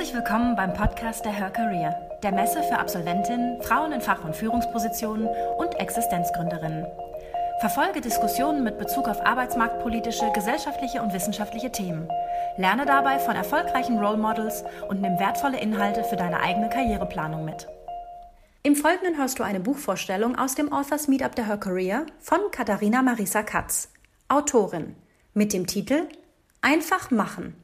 Herzlich willkommen beim Podcast der Her Career, der Messe für Absolventinnen, Frauen in Fach- und Führungspositionen und Existenzgründerinnen. Verfolge Diskussionen mit Bezug auf arbeitsmarktpolitische, gesellschaftliche und wissenschaftliche Themen. Lerne dabei von erfolgreichen Role Models und nimm wertvolle Inhalte für deine eigene Karriereplanung mit. Im Folgenden hörst du eine Buchvorstellung aus dem Authors Meetup der Her Career von Katharina Marisa Katz, Autorin, mit dem Titel Einfach machen.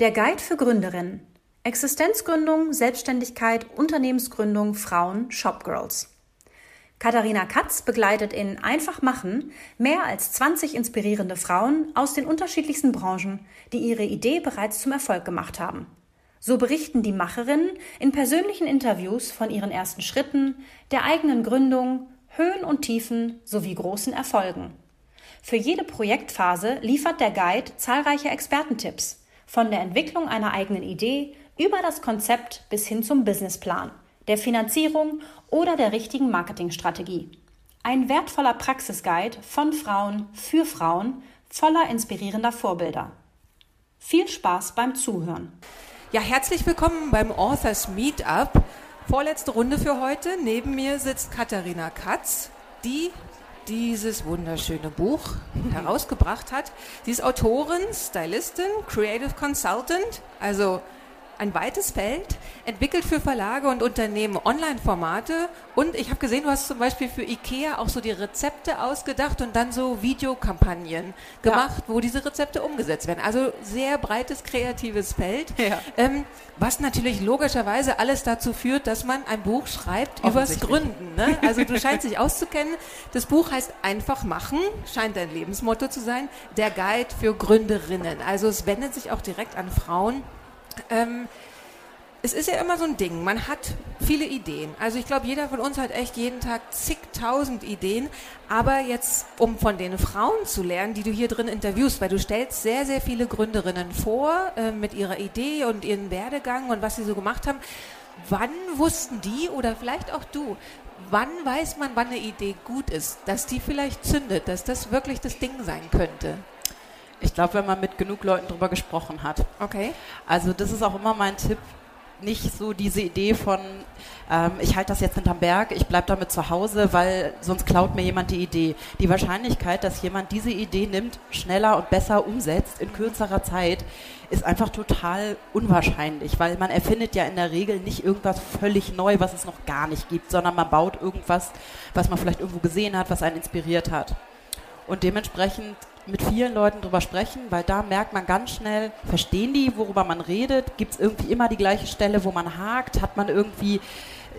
Der Guide für Gründerinnen. Existenzgründung, Selbstständigkeit, Unternehmensgründung, Frauen, Shopgirls. Katharina Katz begleitet in Einfach machen mehr als 20 inspirierende Frauen aus den unterschiedlichsten Branchen, die ihre Idee bereits zum Erfolg gemacht haben. So berichten die Macherinnen in persönlichen Interviews von ihren ersten Schritten, der eigenen Gründung, Höhen und Tiefen sowie großen Erfolgen. Für jede Projektphase liefert der Guide zahlreiche Expertentipps, von der Entwicklung einer eigenen Idee über das Konzept bis hin zum Businessplan, der Finanzierung oder der richtigen Marketingstrategie. Ein wertvoller Praxisguide von Frauen für Frauen voller inspirierender Vorbilder. Viel Spaß beim Zuhören. Ja, herzlich willkommen beim Authors Meetup. Vorletzte Runde für heute. Neben mir sitzt Katharina Katz, die dieses wunderschöne Buch herausgebracht hat. Sie ist Autorin, Stylistin, Creative Consultant, also ein weites Feld, entwickelt für Verlage und Unternehmen Online-Formate und ich habe gesehen, du hast zum Beispiel für IKEA auch so die Rezepte ausgedacht und dann so Videokampagnen gemacht, ja. wo diese Rezepte umgesetzt werden. Also sehr breites, kreatives Feld, ja. ähm, was natürlich logischerweise alles dazu führt, dass man ein Buch schreibt übers Gründen. Ne? Also du scheinst dich auszukennen. Das Buch heißt Einfach machen, scheint dein Lebensmotto zu sein, der Guide für Gründerinnen. Also es wendet sich auch direkt an Frauen, ähm, es ist ja immer so ein Ding, man hat viele Ideen. Also ich glaube, jeder von uns hat echt jeden Tag zigtausend Ideen. Aber jetzt, um von den Frauen zu lernen, die du hier drin interviewst, weil du stellst sehr, sehr viele Gründerinnen vor äh, mit ihrer Idee und ihren Werdegang und was sie so gemacht haben. Wann wussten die oder vielleicht auch du, wann weiß man, wann eine Idee gut ist, dass die vielleicht zündet, dass das wirklich das Ding sein könnte? Ich glaube, wenn man mit genug Leuten drüber gesprochen hat. Okay. Also das ist auch immer mein Tipp. Nicht so diese Idee von, ähm, ich halte das jetzt hinterm Berg, ich bleibe damit zu Hause, weil sonst klaut mir jemand die Idee. Die Wahrscheinlichkeit, dass jemand diese Idee nimmt, schneller und besser umsetzt in kürzerer Zeit, ist einfach total unwahrscheinlich, weil man erfindet ja in der Regel nicht irgendwas völlig neu, was es noch gar nicht gibt, sondern man baut irgendwas, was man vielleicht irgendwo gesehen hat, was einen inspiriert hat. Und dementsprechend mit vielen Leuten drüber sprechen, weil da merkt man ganz schnell, verstehen die, worüber man redet? Gibt es irgendwie immer die gleiche Stelle, wo man hakt? Hat man irgendwie,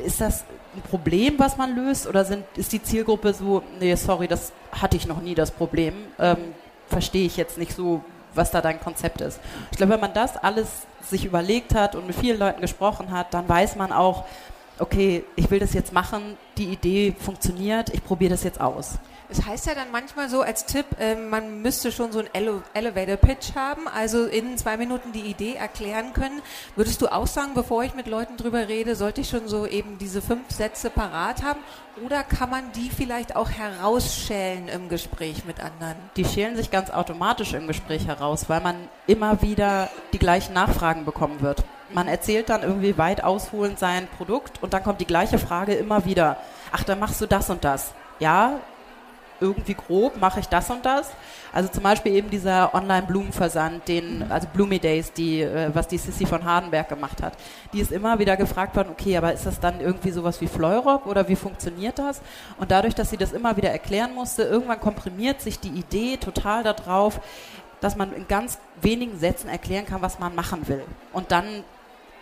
ist das ein Problem, was man löst? Oder sind, ist die Zielgruppe so, nee, sorry, das hatte ich noch nie, das Problem. Ähm, Verstehe ich jetzt nicht so, was da dein Konzept ist. Ich glaube, wenn man das alles sich überlegt hat und mit vielen Leuten gesprochen hat, dann weiß man auch, okay, ich will das jetzt machen, die Idee funktioniert, ich probiere das jetzt aus. Es heißt ja dann manchmal so als Tipp, äh, man müsste schon so einen Ele Elevator Pitch haben, also in zwei Minuten die Idee erklären können. Würdest du auch sagen, bevor ich mit Leuten drüber rede, sollte ich schon so eben diese fünf Sätze parat haben? Oder kann man die vielleicht auch herausschälen im Gespräch mit anderen? Die schälen sich ganz automatisch im Gespräch heraus, weil man immer wieder die gleichen Nachfragen bekommen wird. Man erzählt dann irgendwie weit ausholend sein Produkt und dann kommt die gleiche Frage immer wieder. Ach, dann machst du das und das. Ja, irgendwie grob mache ich das und das. Also zum Beispiel eben dieser Online-Blumenversand, den, also Bloomy Days, die, äh, was die Sissy von Hardenberg gemacht hat. Die ist immer wieder gefragt worden, okay, aber ist das dann irgendwie sowas wie Fleurop oder wie funktioniert das? Und dadurch, dass sie das immer wieder erklären musste, irgendwann komprimiert sich die Idee total darauf, dass man in ganz wenigen Sätzen erklären kann, was man machen will. Und dann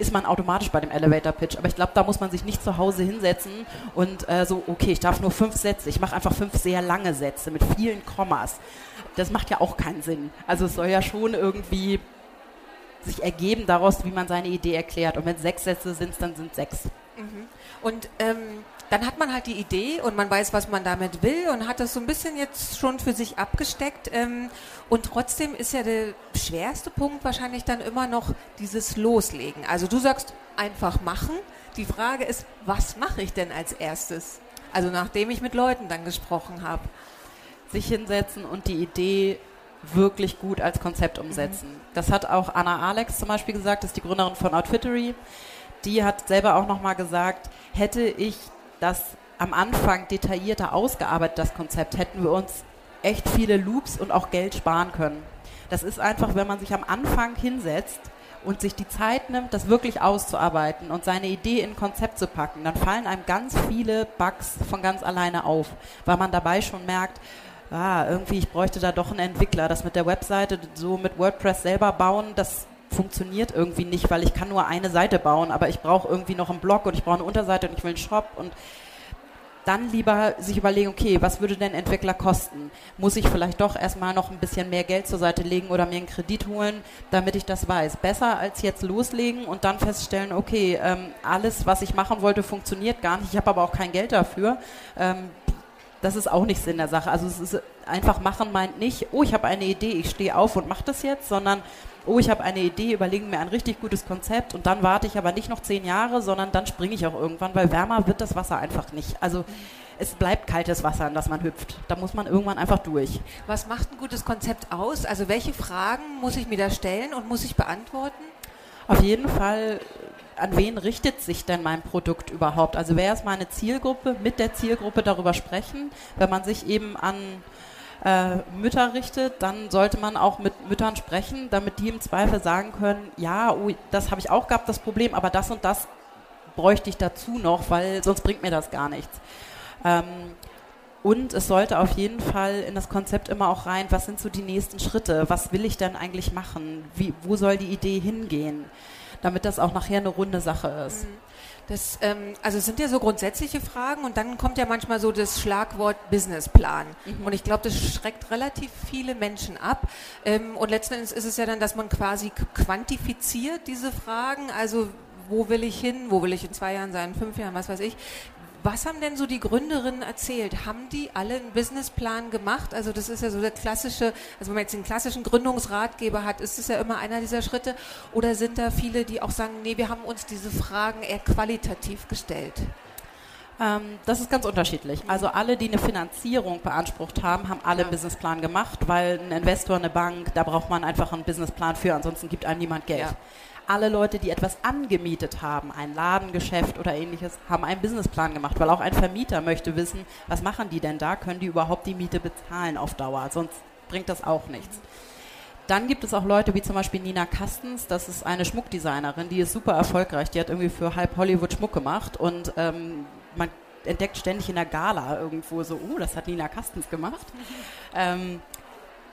ist man automatisch bei dem Elevator Pitch. Aber ich glaube, da muss man sich nicht zu Hause hinsetzen und äh, so, okay, ich darf nur fünf Sätze. Ich mache einfach fünf sehr lange Sätze mit vielen Kommas. Das macht ja auch keinen Sinn. Also es soll ja schon irgendwie sich ergeben daraus, wie man seine Idee erklärt. Und wenn sechs Sätze sind, dann sind sechs. Mhm. Und ähm, dann hat man halt die Idee und man weiß, was man damit will und hat das so ein bisschen jetzt schon für sich abgesteckt. Ähm, und trotzdem ist ja der schwerste Punkt wahrscheinlich dann immer noch dieses Loslegen. Also du sagst einfach machen. Die Frage ist, was mache ich denn als erstes? Also nachdem ich mit Leuten dann gesprochen habe. Sich hinsetzen und die Idee wirklich gut als Konzept umsetzen. Mhm. Das hat auch Anna Alex zum Beispiel gesagt, das ist die Gründerin von Outfittery. Die hat selber auch nochmal gesagt, hätte ich das am Anfang detaillierter ausgearbeitet, das Konzept, hätten wir uns echt viele Loops und auch Geld sparen können. Das ist einfach, wenn man sich am Anfang hinsetzt und sich die Zeit nimmt, das wirklich auszuarbeiten und seine Idee in ein Konzept zu packen, dann fallen einem ganz viele Bugs von ganz alleine auf, weil man dabei schon merkt, ah, irgendwie, ich bräuchte da doch einen Entwickler. Das mit der Webseite so mit WordPress selber bauen, das funktioniert irgendwie nicht, weil ich kann nur eine Seite bauen, aber ich brauche irgendwie noch einen Blog und ich brauche eine Unterseite und ich will einen Shop und dann lieber sich überlegen, okay, was würde denn Entwickler kosten? Muss ich vielleicht doch erstmal noch ein bisschen mehr Geld zur Seite legen oder mir einen Kredit holen, damit ich das weiß? Besser als jetzt loslegen und dann feststellen, okay, ähm, alles, was ich machen wollte, funktioniert gar nicht. Ich habe aber auch kein Geld dafür. Ähm, das ist auch nicht Sinn der Sache. Also es ist einfach machen meint nicht, oh, ich habe eine Idee, ich stehe auf und mache das jetzt, sondern oh, ich habe eine Idee, überlegen mir ein richtig gutes Konzept und dann warte ich aber nicht noch zehn Jahre, sondern dann springe ich auch irgendwann, weil wärmer wird das Wasser einfach nicht. Also es bleibt kaltes Wasser, in das man hüpft. Da muss man irgendwann einfach durch. Was macht ein gutes Konzept aus? Also welche Fragen muss ich mir da stellen und muss ich beantworten? Auf jeden Fall an wen richtet sich denn mein Produkt überhaupt? Also wer ist meine Zielgruppe? Mit der Zielgruppe darüber sprechen. Wenn man sich eben an äh, Mütter richtet, dann sollte man auch mit Müttern sprechen, damit die im Zweifel sagen können, ja, oh, das habe ich auch gehabt, das Problem, aber das und das bräuchte ich dazu noch, weil sonst bringt mir das gar nichts. Ähm, und es sollte auf jeden Fall in das Konzept immer auch rein, was sind so die nächsten Schritte? Was will ich denn eigentlich machen? Wie, wo soll die Idee hingehen? Damit das auch nachher eine runde Sache ist. Mhm. Das, ähm, also es sind ja so grundsätzliche Fragen und dann kommt ja manchmal so das Schlagwort Businessplan. Mhm. Und ich glaube, das schreckt relativ viele Menschen ab. Ähm, und letzten Endes ist es ja dann, dass man quasi quantifiziert diese Fragen. Also wo will ich hin? Wo will ich in zwei Jahren sein? Fünf Jahren? Was weiß ich? Was haben denn so die Gründerinnen erzählt? Haben die alle einen Businessplan gemacht? Also das ist ja so der klassische, also wenn man jetzt den klassischen Gründungsratgeber hat, ist es ja immer einer dieser Schritte. Oder sind da viele, die auch sagen, nee, wir haben uns diese Fragen eher qualitativ gestellt? Ähm, das ist ganz unterschiedlich. Also alle, die eine Finanzierung beansprucht haben, haben alle ja. einen Businessplan gemacht, weil ein Investor, eine Bank, da braucht man einfach einen Businessplan für, ansonsten gibt einem niemand Geld. Ja alle Leute, die etwas angemietet haben, ein Ladengeschäft oder ähnliches, haben einen Businessplan gemacht, weil auch ein Vermieter möchte wissen, was machen die denn da? Können die überhaupt die Miete bezahlen auf Dauer? Sonst bringt das auch nichts. Dann gibt es auch Leute wie zum Beispiel Nina Kastens, das ist eine Schmuckdesignerin, die ist super erfolgreich, die hat irgendwie für halb Hollywood Schmuck gemacht und ähm, man entdeckt ständig in der Gala irgendwo so, oh, das hat Nina Kastens gemacht. Ähm,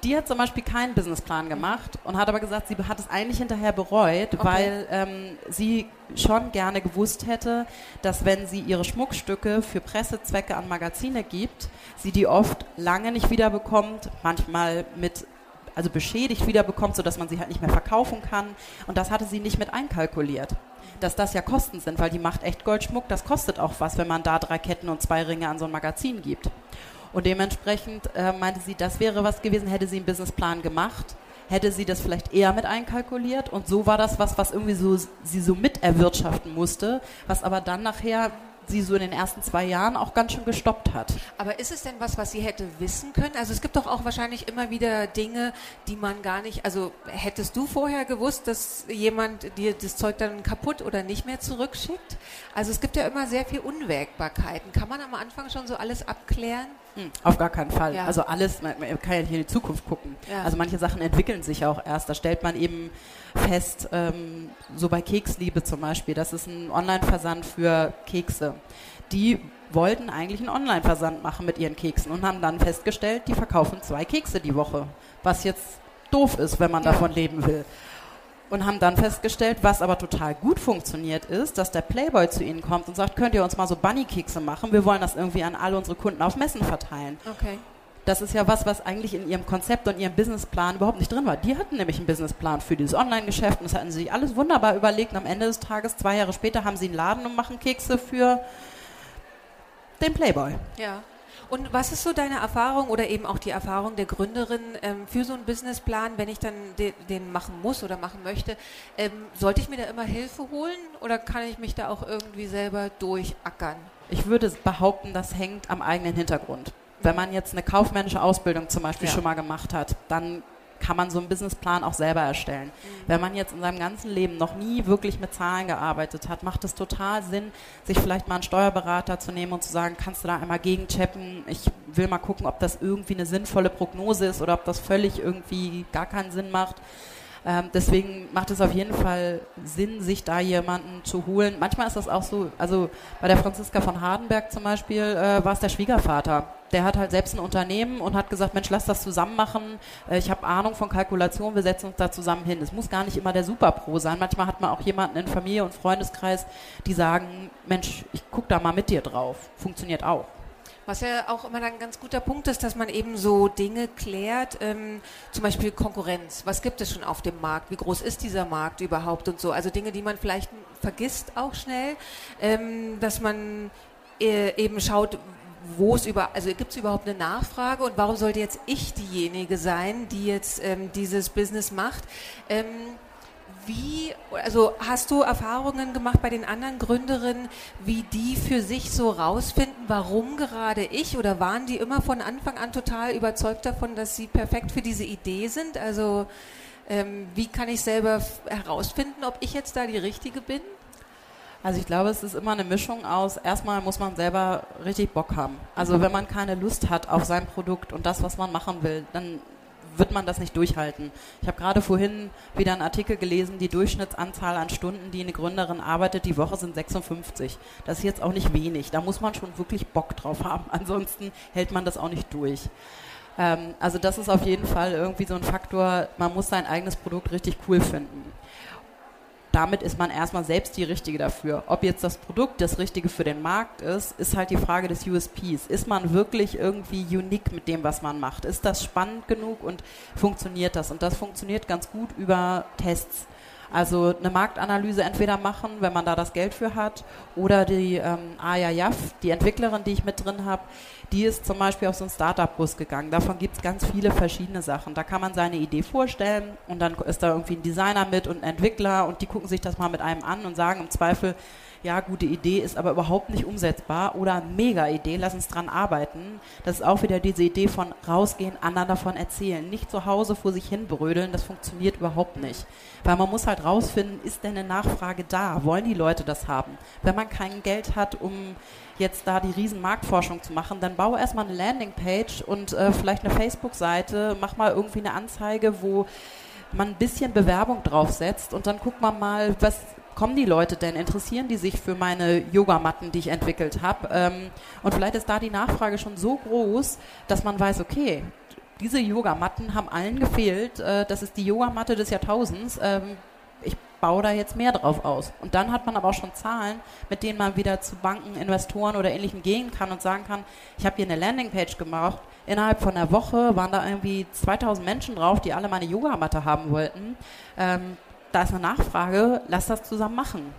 die hat zum Beispiel keinen Businessplan gemacht und hat aber gesagt, sie hat es eigentlich hinterher bereut, okay. weil ähm, sie schon gerne gewusst hätte, dass wenn sie ihre Schmuckstücke für Pressezwecke an Magazine gibt, sie die oft lange nicht wiederbekommt, manchmal mit also beschädigt wiederbekommt, sodass man sie halt nicht mehr verkaufen kann. Und das hatte sie nicht mit einkalkuliert. Dass das ja Kosten sind, weil die macht echt Goldschmuck, das kostet auch was, wenn man da drei Ketten und zwei Ringe an so ein Magazin gibt. Und dementsprechend äh, meinte sie, das wäre was gewesen, hätte sie einen Businessplan gemacht, hätte sie das vielleicht eher mit einkalkuliert. Und so war das was, was irgendwie so sie so mit erwirtschaften musste, was aber dann nachher sie so in den ersten zwei Jahren auch ganz schön gestoppt hat. Aber ist es denn was, was sie hätte wissen können? Also es gibt doch auch wahrscheinlich immer wieder Dinge, die man gar nicht, also hättest du vorher gewusst, dass jemand dir das Zeug dann kaputt oder nicht mehr zurückschickt? Also es gibt ja immer sehr viel Unwägbarkeiten. Kann man am Anfang schon so alles abklären? Hm, auf gar keinen Fall. Ja. Also alles, man, man, kann ja nicht in die Zukunft gucken. Ja. Also manche Sachen entwickeln sich auch erst. Da stellt man eben fest, ähm, so bei Keksliebe zum Beispiel, das ist ein Online-Versand für Kekse. Die wollten eigentlich einen Online-Versand machen mit ihren Keksen und haben dann festgestellt, die verkaufen zwei Kekse die Woche. Was jetzt doof ist, wenn man ja. davon leben will und haben dann festgestellt, was aber total gut funktioniert ist, dass der Playboy zu ihnen kommt und sagt, könnt ihr uns mal so Bunny-Kekse machen? Wir wollen das irgendwie an alle unsere Kunden auf Messen verteilen. Okay. Das ist ja was, was eigentlich in ihrem Konzept und ihrem Businessplan überhaupt nicht drin war. Die hatten nämlich einen Businessplan für dieses Online-Geschäft und das hatten sie sich alles wunderbar überlegt. Und am Ende des Tages, zwei Jahre später, haben sie einen Laden und machen Kekse für den Playboy. Ja. Und was ist so deine Erfahrung oder eben auch die Erfahrung der Gründerin ähm, für so einen Businessplan, wenn ich dann de den machen muss oder machen möchte? Ähm, sollte ich mir da immer Hilfe holen oder kann ich mich da auch irgendwie selber durchackern? Ich würde behaupten, das hängt am eigenen Hintergrund. Wenn man jetzt eine kaufmännische Ausbildung zum Beispiel ja. schon mal gemacht hat, dann kann man so einen Businessplan auch selber erstellen. Mhm. Wenn man jetzt in seinem ganzen Leben noch nie wirklich mit Zahlen gearbeitet hat, macht es total Sinn, sich vielleicht mal einen Steuerberater zu nehmen und zu sagen, kannst du da einmal gegenchecken? Ich will mal gucken, ob das irgendwie eine sinnvolle Prognose ist oder ob das völlig irgendwie gar keinen Sinn macht. Ähm, deswegen macht es auf jeden Fall Sinn, sich da jemanden zu holen. Manchmal ist das auch so, also bei der Franziska von Hardenberg zum Beispiel äh, war es der Schwiegervater. Der hat halt selbst ein Unternehmen und hat gesagt, Mensch, lass das zusammen machen. Äh, ich habe Ahnung von Kalkulation, wir setzen uns da zusammen hin. Es muss gar nicht immer der Superpro sein. Manchmal hat man auch jemanden in Familie und Freundeskreis, die sagen, Mensch, ich guck da mal mit dir drauf. Funktioniert auch. Was ja auch immer ein ganz guter Punkt ist, dass man eben so Dinge klärt, ähm, zum Beispiel Konkurrenz. Was gibt es schon auf dem Markt? Wie groß ist dieser Markt überhaupt und so? Also Dinge, die man vielleicht vergisst auch schnell, ähm, dass man äh, eben schaut, wo es über, also gibt es überhaupt eine Nachfrage und warum sollte jetzt ich diejenige sein, die jetzt ähm, dieses Business macht? Ähm, wie, also hast du Erfahrungen gemacht bei den anderen Gründerinnen, wie die für sich so rausfinden, warum gerade ich oder waren die immer von Anfang an total überzeugt davon, dass sie perfekt für diese Idee sind? Also ähm, wie kann ich selber herausfinden, ob ich jetzt da die Richtige bin? Also ich glaube, es ist immer eine Mischung aus, erstmal muss man selber richtig Bock haben. Also wenn man keine Lust hat auf sein Produkt und das, was man machen will, dann wird man das nicht durchhalten. Ich habe gerade vorhin wieder einen Artikel gelesen, die Durchschnittsanzahl an Stunden, die eine Gründerin arbeitet, die Woche sind 56. Das ist jetzt auch nicht wenig. Da muss man schon wirklich Bock drauf haben. Ansonsten hält man das auch nicht durch. Ähm, also das ist auf jeden Fall irgendwie so ein Faktor, man muss sein eigenes Produkt richtig cool finden damit ist man erstmal selbst die Richtige dafür. Ob jetzt das Produkt das Richtige für den Markt ist, ist halt die Frage des USPs. Ist man wirklich irgendwie unique mit dem, was man macht? Ist das spannend genug und funktioniert das? Und das funktioniert ganz gut über Tests. Also eine Marktanalyse entweder machen, wenn man da das Geld für hat, oder die ähm, Aya Jaff, die Entwicklerin, die ich mit drin habe, die ist zum Beispiel auf so einen Startup-Bus gegangen. Davon gibt es ganz viele verschiedene Sachen. Da kann man seine Idee vorstellen und dann ist da irgendwie ein Designer mit und ein Entwickler und die gucken sich das mal mit einem an und sagen im Zweifel, ja, gute Idee ist aber überhaupt nicht umsetzbar oder mega Idee, lass uns dran arbeiten. Das ist auch wieder diese Idee von rausgehen, anderen davon erzählen. Nicht zu Hause vor sich hin brödeln, das funktioniert überhaupt nicht. Weil man muss halt rausfinden, ist denn eine Nachfrage da? Wollen die Leute das haben? Wenn man kein Geld hat, um jetzt da die riesen Marktforschung zu machen, dann baue erstmal eine Landingpage und äh, vielleicht eine Facebook-Seite, mach mal irgendwie eine Anzeige, wo man ein bisschen Bewerbung draufsetzt und dann guckt man mal, was kommen die Leute denn? Interessieren die sich für meine Yogamatten, die ich entwickelt habe? Ähm, und vielleicht ist da die Nachfrage schon so groß, dass man weiß, okay, diese Yogamatten haben allen gefehlt. Äh, das ist die Yogamatte des Jahrtausends. Ähm, ich baue da jetzt mehr drauf aus. Und dann hat man aber auch schon Zahlen, mit denen man wieder zu Banken, Investoren oder ähnlichem gehen kann und sagen kann, ich habe hier eine Landingpage gemacht. Innerhalb von einer Woche waren da irgendwie 2000 Menschen drauf, die alle meine Yogamatte haben wollten. Da ist eine Nachfrage, lass das zusammen machen.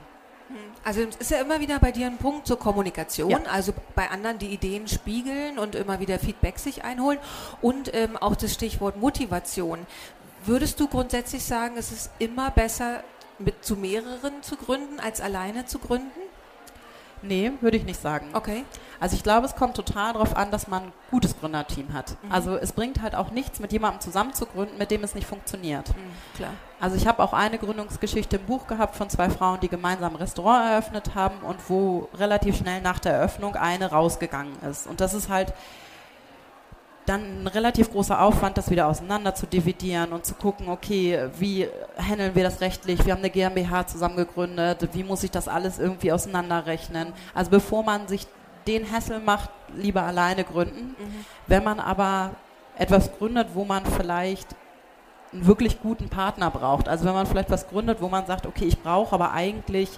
Hm. Also es ist ja immer wieder bei dir ein Punkt zur Kommunikation, ja. also bei anderen die Ideen spiegeln und immer wieder Feedback sich einholen und ähm, auch das Stichwort Motivation. Würdest du grundsätzlich sagen, es ist immer besser, mit zu mehreren zu gründen, als alleine zu gründen? Nee, würde ich nicht sagen. Okay. Also ich glaube, es kommt total darauf an, dass man ein gutes Gründerteam hat. Mhm. Also es bringt halt auch nichts, mit jemandem zusammen zu gründen, mit dem es nicht funktioniert. Mhm, klar. Also ich habe auch eine Gründungsgeschichte im Buch gehabt von zwei Frauen, die gemeinsam ein Restaurant eröffnet haben und wo relativ schnell nach der Eröffnung eine rausgegangen ist. Und das ist halt dann ein relativ großer Aufwand, das wieder auseinander zu dividieren und zu gucken, okay, wie handeln wir das rechtlich? Wir haben eine GmbH zusammen gegründet, wie muss ich das alles irgendwie auseinanderrechnen? Also bevor man sich den Hassel macht, lieber alleine gründen. Mhm. Wenn man aber etwas gründet, wo man vielleicht einen wirklich guten Partner braucht, also wenn man vielleicht was gründet, wo man sagt, okay, ich brauche aber eigentlich,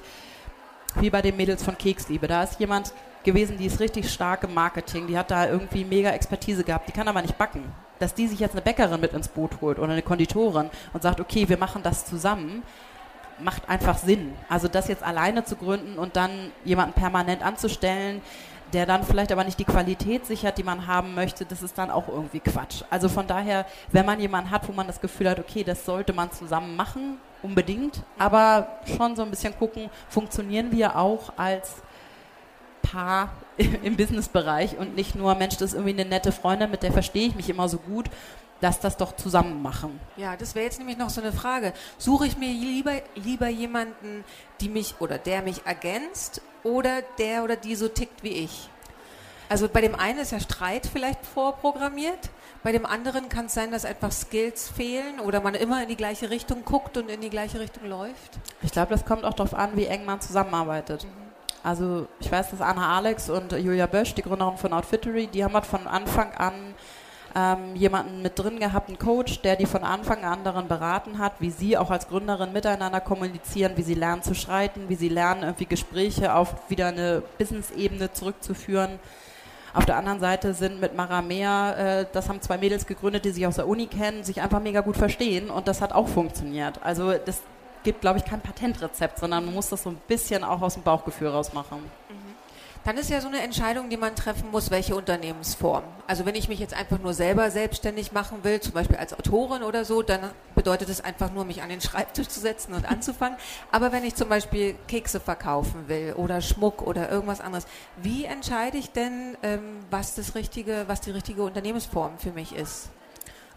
wie bei den Mädels von Keksliebe, da ist jemand, gewesen, die ist richtig stark im Marketing, die hat da irgendwie mega Expertise gehabt, die kann aber nicht backen. Dass die sich jetzt eine Bäckerin mit ins Boot holt oder eine Konditorin und sagt, okay, wir machen das zusammen, macht einfach Sinn. Also das jetzt alleine zu gründen und dann jemanden permanent anzustellen, der dann vielleicht aber nicht die Qualität sichert, die man haben möchte, das ist dann auch irgendwie Quatsch. Also von daher, wenn man jemanden hat, wo man das Gefühl hat, okay, das sollte man zusammen machen, unbedingt, aber schon so ein bisschen gucken, funktionieren wir auch als Paar im Businessbereich und nicht nur, Mensch, das ist irgendwie eine nette Freundin, mit der verstehe ich mich immer so gut. lass das doch zusammen machen. Ja, das wäre jetzt nämlich noch so eine Frage. Suche ich mir lieber, lieber jemanden, die mich oder der mich ergänzt oder der oder die so tickt wie ich? Also bei dem einen ist ja Streit vielleicht vorprogrammiert, bei dem anderen kann es sein, dass einfach Skills fehlen oder man immer in die gleiche Richtung guckt und in die gleiche Richtung läuft. Ich glaube, das kommt auch darauf an, wie eng man zusammenarbeitet. Mhm. Also ich weiß, dass Anna Alex und Julia Bösch, die Gründerin von Outfittery, die haben halt von Anfang an ähm, jemanden mit drin gehabt, einen Coach, der die von Anfang an darin beraten hat, wie sie auch als Gründerin miteinander kommunizieren, wie sie lernen zu schreiten, wie sie lernen, irgendwie Gespräche auf wieder eine Business-Ebene zurückzuführen. Auf der anderen Seite sind mit Maramea, äh, das haben zwei Mädels gegründet, die sich aus der Uni kennen, sich einfach mega gut verstehen und das hat auch funktioniert. Also das gibt, glaube ich, kein Patentrezept, sondern man muss das so ein bisschen auch aus dem Bauchgefühl rausmachen. Mhm. Dann ist ja so eine Entscheidung, die man treffen muss, welche Unternehmensform. Also wenn ich mich jetzt einfach nur selber selbstständig machen will, zum Beispiel als Autorin oder so, dann bedeutet es einfach nur, mich an den Schreibtisch zu setzen und anzufangen. Aber wenn ich zum Beispiel Kekse verkaufen will oder Schmuck oder irgendwas anderes, wie entscheide ich denn, ähm, was das richtige, was die richtige Unternehmensform für mich ist?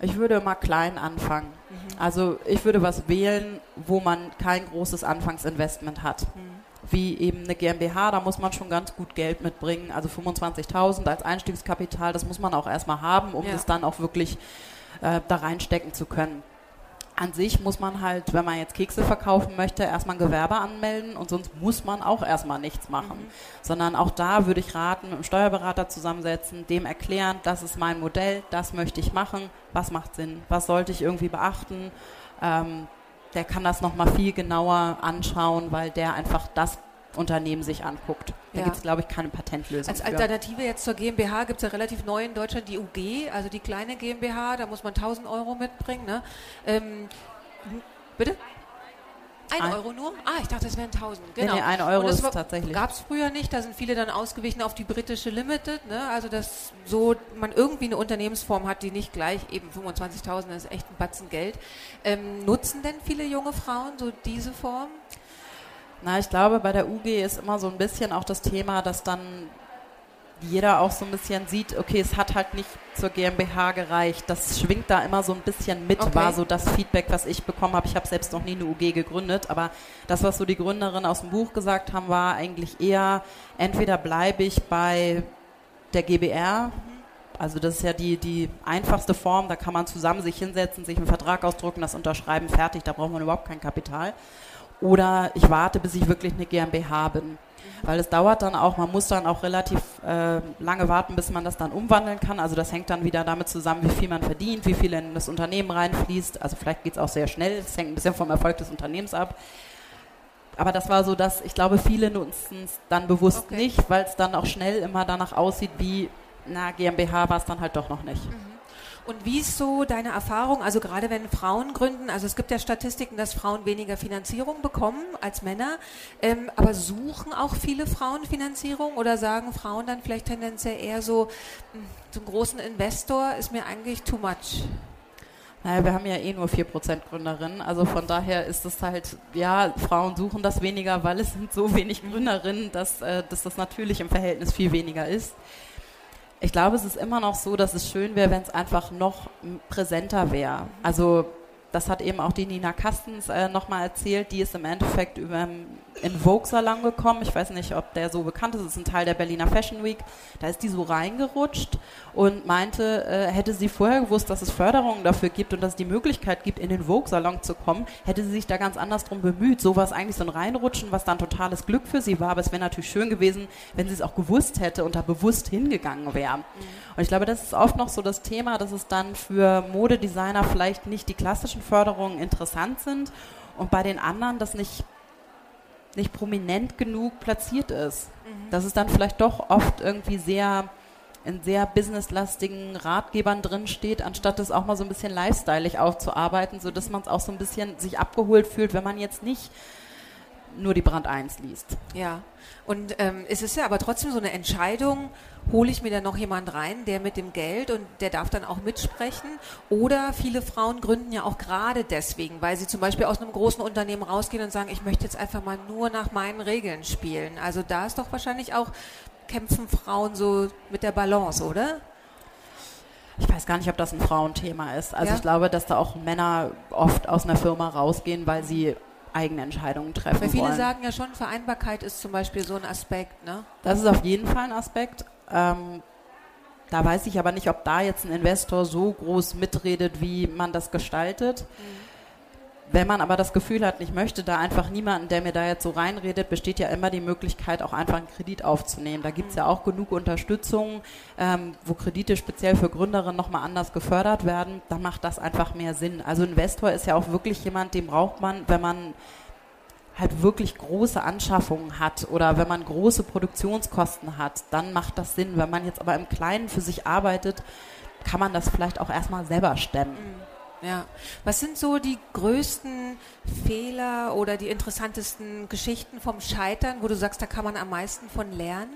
Ich würde mal klein anfangen. Mhm. Also ich würde was wählen, wo man kein großes Anfangsinvestment hat. Mhm wie eben eine GmbH, da muss man schon ganz gut Geld mitbringen. Also 25.000 als Einstiegskapital, das muss man auch erstmal haben, um ja. das dann auch wirklich äh, da reinstecken zu können. An sich muss man halt, wenn man jetzt Kekse verkaufen möchte, erstmal ein Gewerbe anmelden und sonst muss man auch erstmal nichts machen. Mhm. Sondern auch da würde ich raten, mit einem Steuerberater zusammensetzen, dem erklären, das ist mein Modell, das möchte ich machen, was macht Sinn, was sollte ich irgendwie beachten. Ähm, der kann das nochmal viel genauer anschauen, weil der einfach das Unternehmen sich anguckt. Da ja. gibt es, glaube ich, keine Patentlösung. Als Alternative für. jetzt zur GmbH gibt es ja relativ neu in Deutschland die UG, also die kleine GmbH, da muss man 1000 Euro mitbringen. Ne? Ähm, bitte? Ein, ein, Euro nur? Ah, ich dachte, das wären 1000. Genau. Nee, nee, ein Euro ist tatsächlich. Gab es früher nicht, da sind viele dann ausgewichen auf die britische Limited. Ne? Also, dass so man irgendwie eine Unternehmensform hat, die nicht gleich eben 25.000 ist echt ein Batzen Geld. Ähm, nutzen denn viele junge Frauen so diese Form? Na, ich glaube, bei der UG ist immer so ein bisschen auch das Thema, dass dann jeder auch so ein bisschen sieht, okay, es hat halt nicht zur GmbH gereicht. Das schwingt da immer so ein bisschen mit, okay. war so das Feedback, was ich bekommen habe. Ich habe selbst noch nie eine UG gegründet, aber das, was so die Gründerinnen aus dem Buch gesagt haben, war eigentlich eher, entweder bleibe ich bei der GBR, also das ist ja die, die einfachste Form, da kann man zusammen sich hinsetzen, sich einen Vertrag ausdrucken, das unterschreiben, fertig, da braucht man überhaupt kein Kapital. Oder ich warte, bis ich wirklich eine GmbH bin weil es dauert dann auch, man muss dann auch relativ äh, lange warten, bis man das dann umwandeln kann. Also das hängt dann wieder damit zusammen, wie viel man verdient, wie viel in das Unternehmen reinfließt. Also vielleicht geht es auch sehr schnell, es hängt ein bisschen vom Erfolg des Unternehmens ab. Aber das war so, dass ich glaube, viele nutzen es dann bewusst okay. nicht, weil es dann auch schnell immer danach aussieht, wie, na, GmbH war es dann halt doch noch nicht. Mhm. Und wie ist so deine Erfahrung, also gerade wenn Frauen gründen, also es gibt ja Statistiken, dass Frauen weniger Finanzierung bekommen als Männer, ähm, aber suchen auch viele Frauen Finanzierung oder sagen Frauen dann vielleicht tendenziell eher so, hm, einen großen Investor ist mir eigentlich too much? Naja, wir haben ja eh nur 4% Gründerinnen, also von daher ist es halt, ja, Frauen suchen das weniger, weil es sind so wenig Gründerinnen, dass, äh, dass das natürlich im Verhältnis viel weniger ist ich glaube, es ist immer noch so, dass es schön wäre, wenn es einfach noch präsenter wäre. Also das hat eben auch die Nina Kastens äh, nochmal erzählt, die ist im Endeffekt über in Vogue-Salon gekommen. Ich weiß nicht, ob der so bekannt ist. Das ist ein Teil der Berliner Fashion Week. Da ist die so reingerutscht und meinte, äh, hätte sie vorher gewusst, dass es Förderungen dafür gibt und dass es die Möglichkeit gibt, in den Vogue-Salon zu kommen, hätte sie sich da ganz anders drum bemüht. So war es eigentlich so ein Reinrutschen, was dann totales Glück für sie war. Aber es wäre natürlich schön gewesen, wenn sie es auch gewusst hätte und da bewusst hingegangen wäre. Mhm. Und ich glaube, das ist oft noch so das Thema, dass es dann für Modedesigner vielleicht nicht die klassischen Förderungen interessant sind und bei den anderen das nicht nicht prominent genug platziert ist. Mhm. Dass es dann vielleicht doch oft irgendwie sehr in sehr businesslastigen Ratgebern drin steht, anstatt es auch mal so ein bisschen lifestyleig aufzuarbeiten, sodass man es auch so ein bisschen sich abgeholt fühlt, wenn man jetzt nicht nur die Brand 1 liest. Ja, und ähm, es ist ja aber trotzdem so eine Entscheidung, hole ich mir da noch jemand rein, der mit dem Geld und der darf dann auch mitsprechen. Oder viele Frauen gründen ja auch gerade deswegen, weil sie zum Beispiel aus einem großen Unternehmen rausgehen und sagen, ich möchte jetzt einfach mal nur nach meinen Regeln spielen. Also da ist doch wahrscheinlich auch, kämpfen Frauen so mit der Balance, oder? Ich weiß gar nicht, ob das ein Frauenthema ist. Also Ja? ich glaube, dass da auch Männer oft aus einer Firma rausgehen, weil sie eigene Entscheidungen treffen Weil viele wollen. sagen ja schon, Vereinbarkeit ist zum Beispiel so ein Aspekt, ne? Das ist auf jeden Fall ein Aspekt. Ähm, da weiß ich aber nicht, ob da jetzt ein Investor so groß mitredet, wie man das gestaltet. Wenn man aber das Gefühl hat, ich möchte da einfach niemanden, der mir da jetzt so reinredet, besteht ja immer die Möglichkeit, auch einfach einen Kredit aufzunehmen. Da gibt es ja auch genug Unterstützung, ähm, wo Kredite speziell für Gründerinnen nochmal anders gefördert werden. Da macht das einfach mehr Sinn. Also Investor ist ja auch wirklich jemand, den braucht man, wenn man halt wirklich große Anschaffungen hat oder wenn man große Produktionskosten hat, dann macht das Sinn. Wenn man jetzt aber im Kleinen für sich arbeitet, kann man das vielleicht auch erstmal selber stemmen. Ja. Was sind so die größten Fehler oder die interessantesten Geschichten vom Scheitern, wo du sagst, da kann man am meisten von lernen?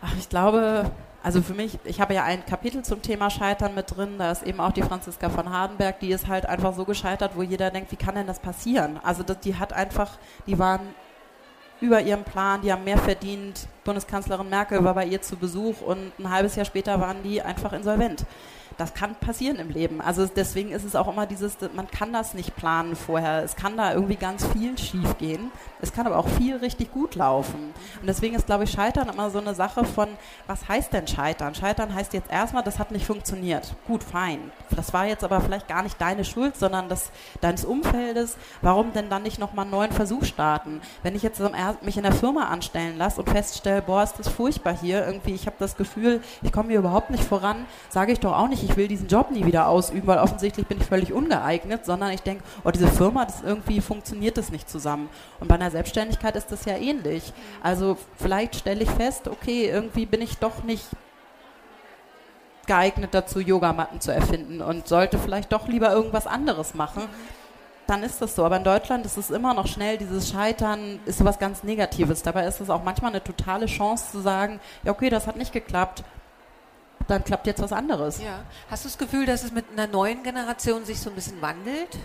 Ach, ich glaube, also für mich, ich habe ja ein Kapitel zum Thema Scheitern mit drin, da ist eben auch die Franziska von Hardenberg, die ist halt einfach so gescheitert, wo jeder denkt, wie kann denn das passieren? Also das, die hat einfach, die waren über ihrem Plan, die haben mehr verdient. Bundeskanzlerin Merkel war bei ihr zu Besuch und ein halbes Jahr später waren die einfach insolvent. Das kann passieren im Leben. Also deswegen ist es auch immer dieses, man kann das nicht planen vorher. Es kann da irgendwie ganz viel schief gehen. Es kann aber auch viel richtig gut laufen. Und deswegen ist, glaube ich, Scheitern immer so eine Sache von, was heißt denn Scheitern? Scheitern heißt jetzt erstmal, das hat nicht funktioniert. Gut, fein. Das war jetzt aber vielleicht gar nicht deine Schuld, sondern das deines Umfeldes. Warum denn dann nicht nochmal einen neuen Versuch starten? Wenn ich jetzt mich in der Firma anstellen lasse und feststelle, boah, ist das furchtbar hier, irgendwie, ich habe das Gefühl, ich komme hier überhaupt nicht voran, sage ich doch auch nicht, ich will diesen Job nie wieder ausüben, weil offensichtlich bin ich völlig ungeeignet, sondern ich denke, oh, diese Firma, das irgendwie funktioniert das nicht zusammen. Und bei einer Selbstständigkeit ist das ja ähnlich. Also vielleicht stelle ich fest, okay, irgendwie bin ich doch nicht geeignet dazu, Yogamatten zu erfinden und sollte vielleicht doch lieber irgendwas anderes machen. Dann ist das so. Aber in Deutschland ist es immer noch schnell, dieses Scheitern ist sowas ganz Negatives. Dabei ist es auch manchmal eine totale Chance zu sagen, ja okay, das hat nicht geklappt, dann klappt jetzt was anderes. Ja. Hast du das Gefühl, dass es mit einer neuen Generation sich so ein bisschen wandelt?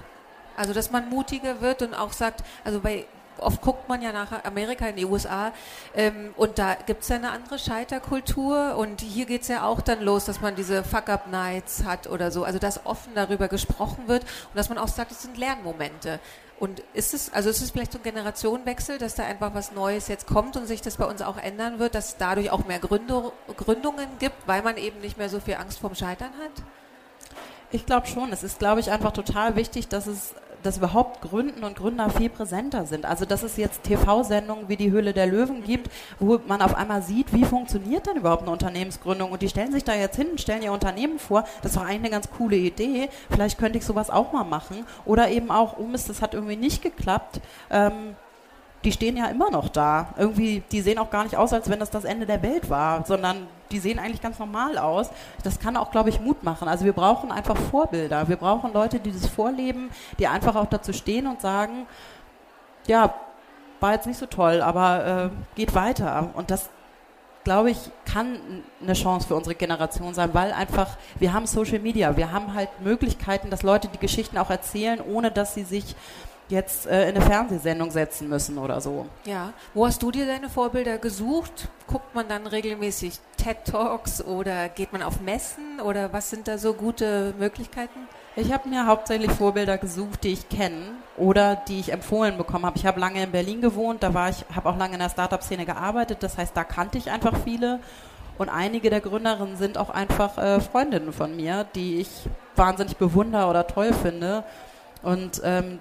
Also, dass man mutiger wird und auch sagt, also bei oft guckt man ja nach Amerika, in die USA, ähm, und da gibt es ja eine andere Scheiterkultur und hier geht es ja auch dann los, dass man diese Fuck-Up-Nights hat oder so, also dass offen darüber gesprochen wird und dass man auch sagt, es sind Lernmomente. Und ist es, also ist es vielleicht so ein Generationenwechsel, dass da einfach was Neues jetzt kommt und sich das bei uns auch ändern wird, dass es dadurch auch mehr Gründo Gründungen gibt, weil man eben nicht mehr so viel Angst vorm Scheitern hat? Ich glaube schon. Es ist, glaube ich, einfach total wichtig, dass es dass überhaupt Gründen und Gründer viel präsenter sind. Also dass es jetzt TV-Sendungen wie die Höhle der Löwen gibt, wo man auf einmal sieht, wie funktioniert denn überhaupt eine Unternehmensgründung? Und die stellen sich da jetzt hin, stellen ihr Unternehmen vor, das doch eigentlich eine ganz coole Idee, vielleicht könnte ich sowas auch mal machen. Oder eben auch, oh Mist, das hat irgendwie nicht geklappt, ähm, die stehen ja immer noch da. Irgendwie, die sehen auch gar nicht aus, als wenn das das Ende der Welt war, sondern die sehen eigentlich ganz normal aus. Das kann auch, glaube ich, Mut machen. Also wir brauchen einfach Vorbilder. Wir brauchen Leute, die das vorleben, die einfach auch dazu stehen und sagen, ja, war jetzt nicht so toll, aber äh, geht weiter. Und das, glaube ich, kann eine Chance für unsere Generation sein, weil einfach, wir haben Social Media, wir haben halt Möglichkeiten, dass Leute die Geschichten auch erzählen, ohne dass sie sich jetzt äh, in eine Fernsehsendung setzen müssen oder so. Ja. Wo hast du dir deine Vorbilder gesucht? Guckt man dann regelmäßig TED Talks oder geht man auf Messen oder was sind da so gute Möglichkeiten? Ich habe mir hauptsächlich Vorbilder gesucht, die ich kenne oder die ich empfohlen bekommen habe. Ich habe lange in Berlin gewohnt, da war ich, habe auch lange in der Startup-Szene gearbeitet. Das heißt, da kannte ich einfach viele. Und einige der Gründerinnen sind auch einfach äh, Freundinnen von mir, die ich wahnsinnig bewundere oder toll finde. Und ähm,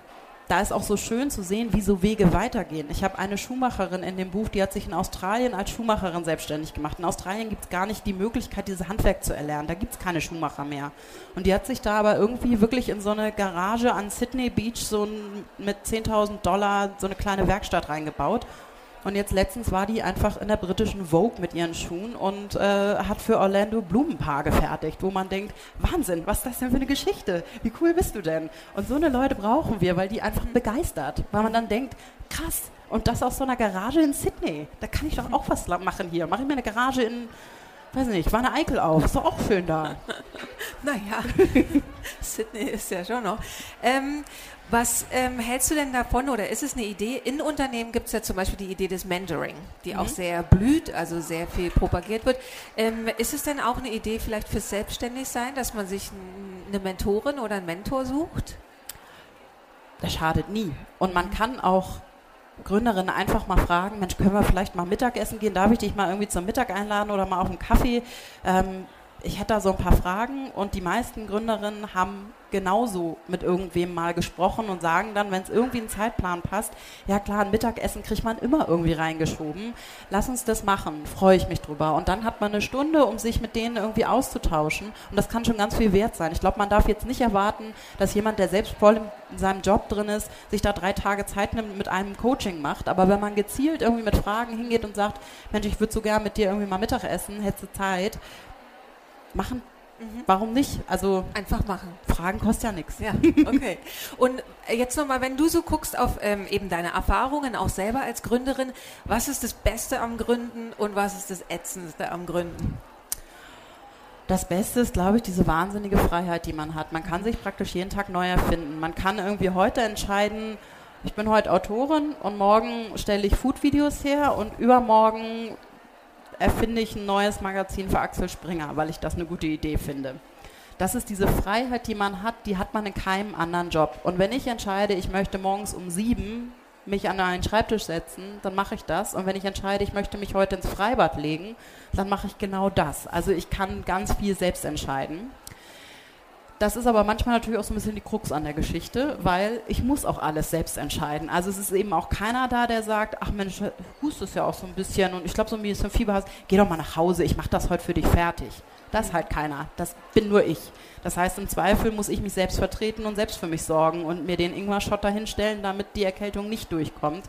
da ist auch so schön zu sehen, wie so Wege weitergehen. Ich habe eine Schuhmacherin in dem Buch, die hat sich in Australien als Schuhmacherin selbstständig gemacht. In Australien gibt es gar nicht die Möglichkeit, dieses Handwerk zu erlernen. Da gibt es keine Schuhmacher mehr. Und die hat sich da aber irgendwie wirklich in so eine Garage an Sydney Beach so ein, mit 10.000 Dollar so eine kleine Werkstatt reingebaut. Und jetzt letztens war die einfach in der britischen Vogue mit ihren Schuhen und äh, hat für Orlando Blumenpaar gefertigt, wo man denkt, Wahnsinn, was ist das denn für eine Geschichte? Wie cool bist du denn? Und so eine Leute brauchen wir, weil die einfach begeistert, weil man dann denkt, krass, und das aus so einer Garage in Sydney. Da kann ich doch auch was machen hier. Mache ich mir eine Garage in, weiß nicht, war eine Eikel auf. Ist doch auch schön da. Naja, Sydney ist ja schon noch. Ähm, was ähm, hältst du denn davon oder ist es eine Idee? In Unternehmen gibt es ja zum Beispiel die Idee des Mentoring, die mhm. auch sehr blüht, also sehr viel propagiert wird. Ähm, ist es denn auch eine Idee vielleicht fürs Selbstständigsein, dass man sich eine Mentorin oder einen Mentor sucht? Das schadet nie. Und man kann auch Gründerinnen einfach mal fragen, Mensch, können wir vielleicht mal Mittagessen gehen? Darf ich dich mal irgendwie zum Mittag einladen oder mal auf einen Kaffee? Ähm, ich hätte da so ein paar Fragen und die meisten Gründerinnen haben genauso mit irgendwem mal gesprochen und sagen dann, wenn es irgendwie ein Zeitplan passt, ja klar, ein Mittagessen kriegt man immer irgendwie reingeschoben. Lass uns das machen, freue ich mich drüber. Und dann hat man eine Stunde, um sich mit denen irgendwie auszutauschen. Und das kann schon ganz viel wert sein. Ich glaube, man darf jetzt nicht erwarten, dass jemand, der selbst voll in seinem Job drin ist, sich da drei Tage Zeit nimmt, mit einem Coaching macht. Aber wenn man gezielt irgendwie mit Fragen hingeht und sagt, Mensch, ich würde so gern mit dir irgendwie mal Mittagessen, hättest du Zeit, machen. Mhm. Warum nicht? Also einfach machen. Fragen kostet ja nichts. Ja, okay. Und jetzt nochmal, wenn du so guckst auf ähm, eben deine Erfahrungen, auch selber als Gründerin, was ist das Beste am Gründen und was ist das Ätzendste am Gründen? Das Beste ist, glaube ich, diese wahnsinnige Freiheit, die man hat. Man kann sich praktisch jeden Tag neu erfinden. Man kann irgendwie heute entscheiden, ich bin heute Autorin und morgen stelle ich Food-Videos her und übermorgen erfinde ich ein neues Magazin für Axel Springer, weil ich das eine gute Idee finde. Das ist diese Freiheit, die man hat, die hat man in keinem anderen Job. Und wenn ich entscheide, ich möchte morgens um sieben mich an einen Schreibtisch setzen, dann mache ich das. Und wenn ich entscheide, ich möchte mich heute ins Freibad legen, dann mache ich genau das. Also ich kann ganz viel selbst entscheiden. Das ist aber manchmal natürlich auch so ein bisschen die Krux an der Geschichte, weil ich muss auch alles selbst entscheiden. Also es ist eben auch keiner da, der sagt, ach Mensch, hustest ja auch so ein bisschen und ich glaube, so ein bisschen Fieber hast, geh doch mal nach Hause, ich mache das heute für dich fertig. Das ist halt keiner, das bin nur ich. Das heißt, im Zweifel muss ich mich selbst vertreten und selbst für mich sorgen und mir den Ingwer-Schotter hinstellen, damit die Erkältung nicht durchkommt.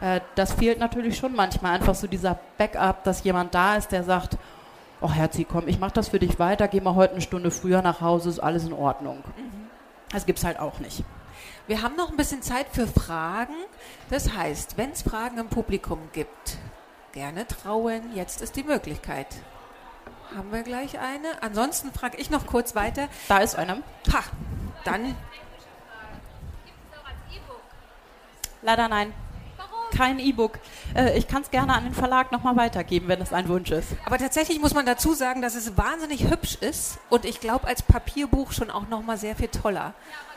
Äh, das fehlt natürlich schon manchmal, einfach so dieser Backup, dass jemand da ist, der sagt, ach Herzi, komm, ich mach das für dich weiter, geh mal heute eine Stunde früher nach Hause, ist alles in Ordnung. Mhm. Das gibt's halt auch nicht. Wir haben noch ein bisschen Zeit für Fragen. Das heißt, wenn es Fragen im Publikum gibt, gerne trauen. Jetzt ist die Möglichkeit. Haben wir gleich eine? Ansonsten frage ich noch kurz weiter. Da ist eine. Ha, dann. Leider nein kein E-Book. Äh, ich kann es gerne an den Verlag nochmal weitergeben, wenn es ein Wunsch ist. Aber tatsächlich muss man dazu sagen, dass es wahnsinnig hübsch ist und ich glaube als Papierbuch schon auch nochmal sehr viel toller. Ja.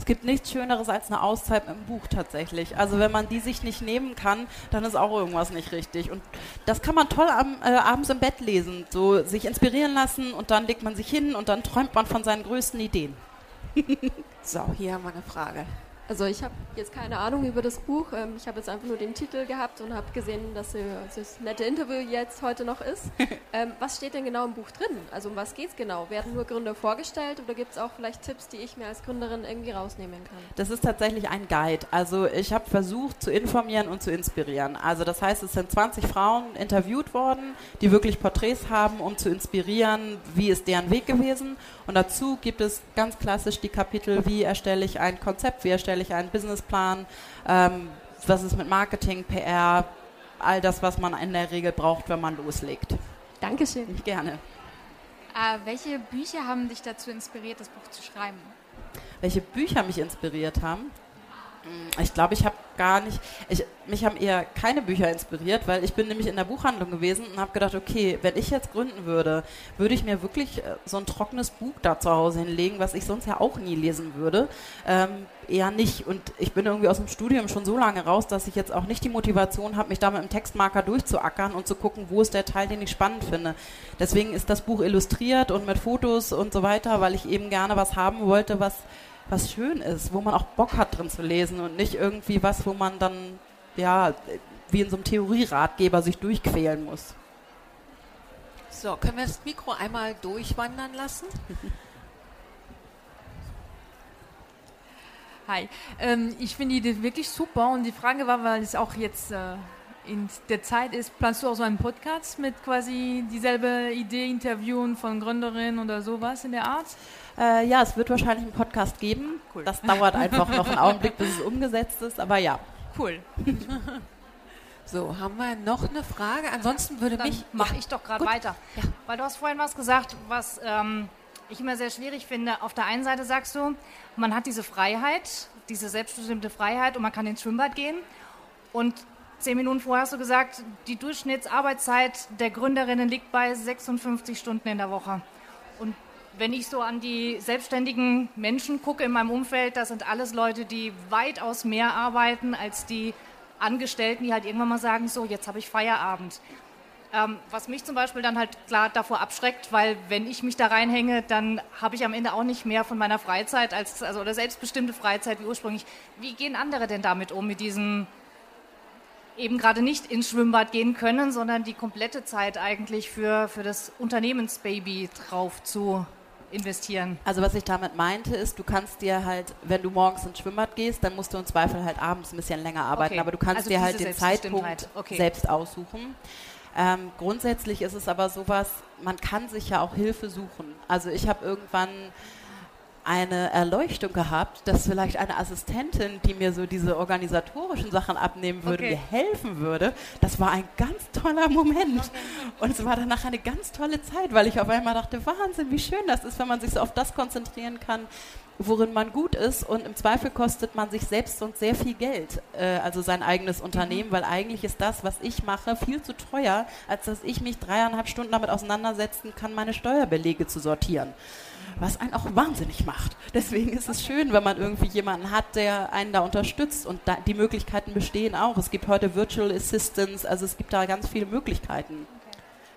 Es gibt nichts Schöneres als eine Auszeit mit dem Buch tatsächlich. Also wenn man die sich nicht nehmen kann, dann ist auch irgendwas nicht richtig. Und das kann man toll am, äh, abends im Bett lesen, so sich inspirieren lassen und dann legt man sich hin und dann träumt man von seinen größten Ideen. so, hier haben wir eine Frage. Also ich habe jetzt keine Ahnung über das Buch. Ähm, ich habe jetzt einfach nur den Titel gehabt und habe gesehen, dass das nette Interview jetzt heute noch ist. Ähm, was steht denn genau im Buch drin? Also um was geht es genau? Werden nur Gründer vorgestellt oder gibt es auch vielleicht Tipps, die ich mir als Gründerin irgendwie rausnehmen kann? Das ist tatsächlich ein Guide. Also ich habe versucht zu informieren und zu inspirieren. Also das heißt, es sind 20 Frauen interviewt worden, die wirklich Porträts haben, um zu inspirieren, wie ist deren Weg gewesen. Und dazu gibt es ganz klassisch die Kapitel, wie erstelle ich ein Konzept, wie erstelle ich einen Businessplan, ähm, was ist mit Marketing, PR, all das, was man in der Regel braucht, wenn man loslegt. Dankeschön. Gerne. Äh, welche Bücher haben dich dazu inspiriert, das Buch zu schreiben? Welche Bücher mich inspiriert haben? Ich glaube, ich habe gar nicht, ich, mich haben eher keine Bücher inspiriert, weil ich bin nämlich in der Buchhandlung gewesen und habe gedacht, okay, wenn ich jetzt gründen würde, würde ich mir wirklich äh, so ein trockenes Buch da zu Hause hinlegen, was ich sonst ja auch nie lesen würde. Ähm, eher nicht. Und ich bin irgendwie aus dem Studium schon so lange raus, dass ich jetzt auch nicht die Motivation habe, mich da mit dem Textmarker durchzuackern und zu gucken, wo ist der Teil, den ich spannend finde. Deswegen ist das Buch illustriert und mit Fotos und so weiter, weil ich eben gerne was haben wollte, was was schön ist, wo man auch Bock hat drin zu lesen und nicht irgendwie was, wo man dann ja wie in so einem Theorieratgeber sich durchquälen muss. So, können wir das Mikro einmal durchwandern lassen? Hi, ähm, ich finde die Idee wirklich super und die Frage war, weil es auch jetzt äh, in der Zeit ist, planst du auch so einen Podcast mit quasi dieselbe Idee interviewen von Gründerinnen oder sowas in der Art? Äh, ja, es wird wahrscheinlich einen Podcast geben. Cool. Das dauert einfach noch einen Augenblick, bis es umgesetzt ist, aber ja. Cool. So, haben wir noch eine Frage? Ansonsten würde Dann mich. mache Ja, ich doch gerade weiter. Ja. Weil du hast vorhin was gesagt, was ähm, ich immer sehr schwierig finde. Auf der einen Seite sagst du, man hat diese Freiheit, diese selbstbestimmte Freiheit und man kann ins Schwimmbad gehen. Und zehn Minuten vorher hast du gesagt, die Durchschnittsarbeitszeit der Gründerinnen liegt bei 56 Stunden in der Woche. Und wenn ich so an die selbstständigen Menschen gucke in meinem Umfeld, das sind alles Leute, die weitaus mehr arbeiten als die Angestellten, die halt irgendwann mal sagen, so, jetzt habe ich Feierabend. Ähm, was mich zum Beispiel dann halt klar davor abschreckt, weil wenn ich mich da reinhänge, dann habe ich am Ende auch nicht mehr von meiner Freizeit als also oder selbstbestimmte Freizeit wie ursprünglich. Wie gehen andere denn damit um mit diesem eben gerade nicht ins Schwimmbad gehen können, sondern die komplette Zeit eigentlich für, für das Unternehmensbaby drauf zu investieren? Also was ich damit meinte, ist, du kannst dir halt, wenn du morgens ins Schwimmbad gehst, dann musst du im Zweifel halt abends ein bisschen länger arbeiten, Okay. aber du kannst Also dir halt den. Zeitpunkt Okay. selbst aussuchen. Ähm, grundsätzlich ist es aber sowas, man kann sich ja auch Hilfe suchen. Also ich habe irgendwann eine Erleuchtung gehabt, dass vielleicht eine Assistentin, die mir so diese organisatorischen Sachen abnehmen würde, Okay. mir helfen würde. Das war ein ganz toller Moment. Und es war danach eine ganz tolle Zeit, weil ich auf einmal dachte, Wahnsinn, wie schön das ist, wenn man sich so auf das konzentrieren kann, worin man gut ist. Und im Zweifel kostet man sich selbst sonst sehr viel Geld, äh, also sein eigenes Unternehmen, weil eigentlich ist das, was ich mache, viel zu teuer, als dass ich mich dreieinhalb Stunden damit auseinandersetzen kann, meine Steuerbelege zu sortieren was einen auch wahnsinnig macht. Deswegen ist es schön, wenn man irgendwie jemanden hat, der einen da unterstützt und da, die Möglichkeiten bestehen auch. Es gibt heute Virtual Assistants, also es gibt da ganz viele Möglichkeiten.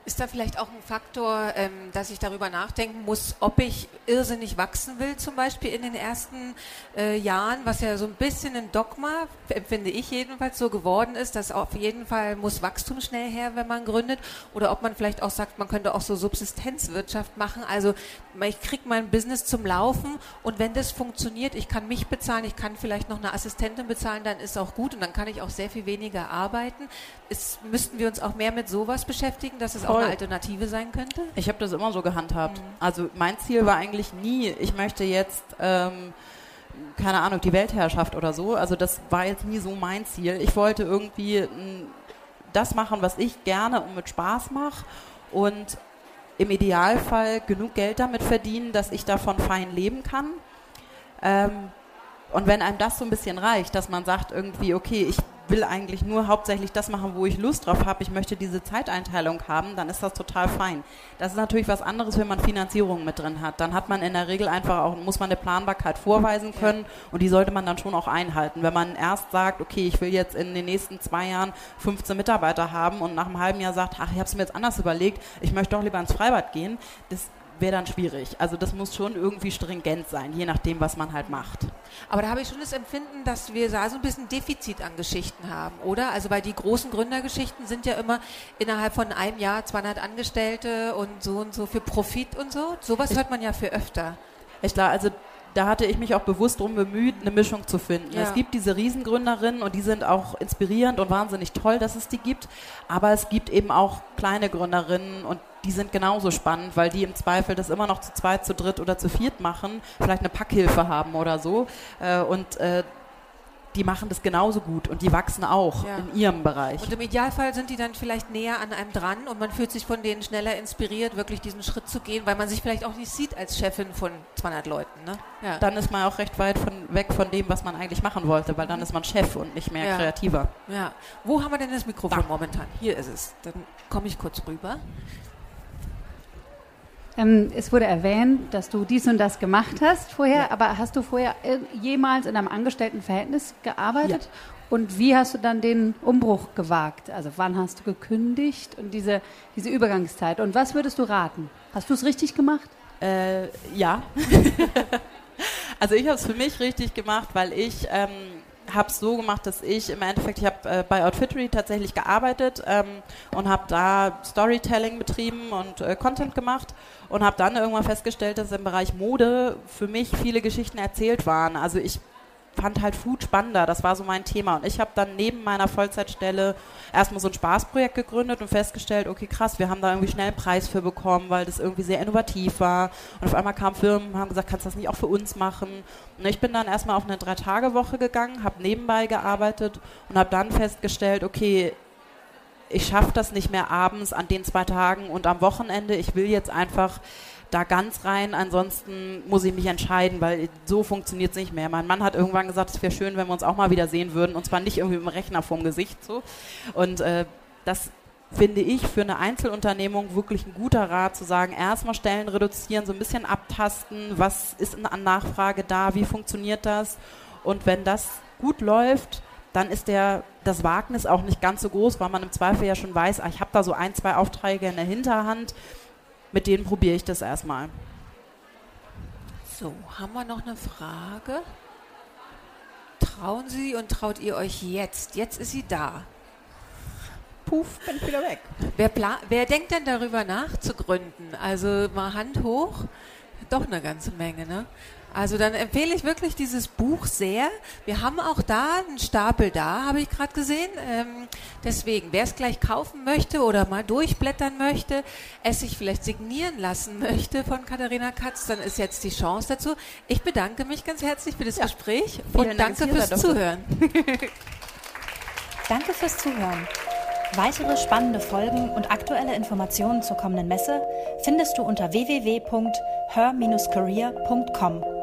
Ist da vielleicht auch ein Faktor, ähm, dass ich darüber nachdenken muss, ob ich irrsinnig wachsen will, zum Beispiel in den ersten äh, Jahren, was ja so ein bisschen ein Dogma, empfinde ich jedenfalls, so geworden ist, dass auf jeden Fall muss Wachstum schnell her, wenn man gründet, oder ob man vielleicht auch sagt, man könnte auch so Subsistenzwirtschaft machen, also ich kriege mein Business zum Laufen. Und wenn das funktioniert, ich kann mich bezahlen, ich kann vielleicht noch eine Assistentin bezahlen, dann ist auch gut. Und dann kann ich auch sehr viel weniger arbeiten. Ist, müssten wir uns auch mehr mit sowas beschäftigen, dass es auch Voll. eine Alternative sein könnte? Ich habe das immer so gehandhabt. Also mein Ziel war eigentlich nie, ich möchte jetzt, ähm, keine Ahnung, die Weltherrschaft oder so. Also das war jetzt nie so mein Ziel. Ich wollte irgendwie m, das machen, was ich gerne und mit Spaß mache und im Idealfall genug Geld damit verdienen, dass ich davon fein leben kann. Ähm, und wenn einem das so ein bisschen reicht, dass man sagt irgendwie, okay, ich will eigentlich nur hauptsächlich das machen, wo ich Lust drauf habe, ich möchte diese Zeiteinteilung haben, dann ist das total fein. Das ist natürlich was anderes, wenn man Finanzierung mit drin hat. Dann hat man in der Regel einfach auch, muss man eine Planbarkeit vorweisen können und die sollte man dann schon auch einhalten. Wenn man erst sagt, okay, ich will jetzt in den nächsten zwei Jahren 15 Mitarbeiter haben und nach einem halben Jahr sagt, ach, ich habe es mir jetzt anders überlegt, ich möchte doch lieber ins Freibad gehen, das wäre dann schwierig. Also das muss schon irgendwie stringent sein, je nachdem, was man halt macht. Aber da habe ich schon das Empfinden, dass wir da so ein bisschen Defizit an Geschichten haben, oder? Also bei die großen Gründergeschichten sind ja immer innerhalb von einem Jahr 200 Angestellte und so und so für Profit und so. Sowas hört man ja für öfter. Echt klar, also da hatte ich mich auch bewusst darum bemüht, eine Mischung zu finden. Ja. Es gibt diese Riesengründerinnen und die sind auch inspirierend und wahnsinnig toll, dass es die gibt. Aber es gibt eben auch kleine Gründerinnen und die sind genauso spannend, weil die im Zweifel das immer noch zu zweit, zu dritt oder zu viert machen, vielleicht eine Packhilfe haben oder so. Äh, Und äh, die machen das genauso gut und die wachsen auch Ja. in ihrem Bereich. Und im Idealfall sind die dann vielleicht näher an einem dran und man fühlt sich von denen schneller inspiriert, wirklich diesen Schritt zu gehen, weil man sich vielleicht auch nicht sieht als Chefin von 200 Leuten. Ne? Ja. Dann ist man auch recht weit von, weg von dem, was man eigentlich machen wollte, weil dann ist man Chef und nicht mehr Ja. kreativer. Ja. Wo haben wir denn das Mikrofon momentan? Hier ist es. Dann komme ich kurz rüber. Ähm, es wurde erwähnt, dass du dies und das gemacht hast vorher, aber hast du vorher jemals in einem Angestelltenverhältnis gearbeitet? Und wie hast du dann den Umbruch gewagt? Also wann hast du gekündigt und diese, diese Übergangszeit? Und was würdest du raten? Hast du es richtig gemacht? Äh, ja. also ich habe es für mich richtig gemacht, weil ich ähm, habe es so gemacht, dass ich im Endeffekt, ich habe äh, bei Outfittery tatsächlich gearbeitet ähm, und habe da Storytelling betrieben und äh, Content gemacht und habe dann irgendwann festgestellt, dass im Bereich Mode für mich viele Geschichten erzählt waren. Also ich fand halt Food spannender, das war so mein Thema. Und ich habe dann neben meiner Vollzeitstelle erstmal so ein Spaßprojekt gegründet und festgestellt, okay, krass, wir haben da irgendwie schnell einen Preis für bekommen, weil das irgendwie sehr innovativ war. Und auf einmal kamen Firmen und haben gesagt, kannst du das nicht auch für uns machen? Und ich bin dann erstmal auf eine Drei-Tage-Woche gegangen, habe nebenbei gearbeitet und habe dann festgestellt, okay, ich schaffe das nicht mehr abends an den zwei Tagen und am Wochenende. Ich will jetzt einfach da ganz rein, ansonsten muss ich mich entscheiden, weil so funktioniert es nicht mehr. Mein Mann hat irgendwann gesagt, es wäre schön, wenn wir uns auch mal wieder sehen würden. Und zwar nicht irgendwie mit dem Rechner vorm Gesicht so. Und äh, das finde ich für eine Einzelunternehmung wirklich ein guter Rat zu sagen, erstmal Stellen reduzieren, so ein bisschen abtasten, was ist an Nachfrage da, wie funktioniert das? Und wenn das gut läuft, dann ist der, das Wagnis auch nicht ganz so groß, weil man im Zweifel ja schon weiß, ah, ich habe da so ein, zwei Aufträge in der Hinterhand, mit denen probiere ich das erstmal. So, haben wir noch eine Frage? Trauen Sie und traut ihr euch jetzt? Jetzt ist sie da puff, bin ich wieder weg. Wer, wer denkt denn darüber nach zu gründen? Also mal Hand hoch, doch eine ganze Menge, ne? Also dann empfehle ich wirklich dieses Buch sehr. Wir haben auch da einen Stapel da, habe ich gerade gesehen. Ähm, deswegen, wer es gleich kaufen möchte oder mal durchblättern möchte, es sich vielleicht signieren lassen möchte von Katharina Katz, dann ist jetzt die Chance dazu. Ich bedanke mich ganz herzlich für das ja. Gespräch und danke fürs Zuhören. danke fürs Zuhören. Weitere spannende Folgen und aktuelle Informationen zur kommenden Messe findest du unter www.her-career.com.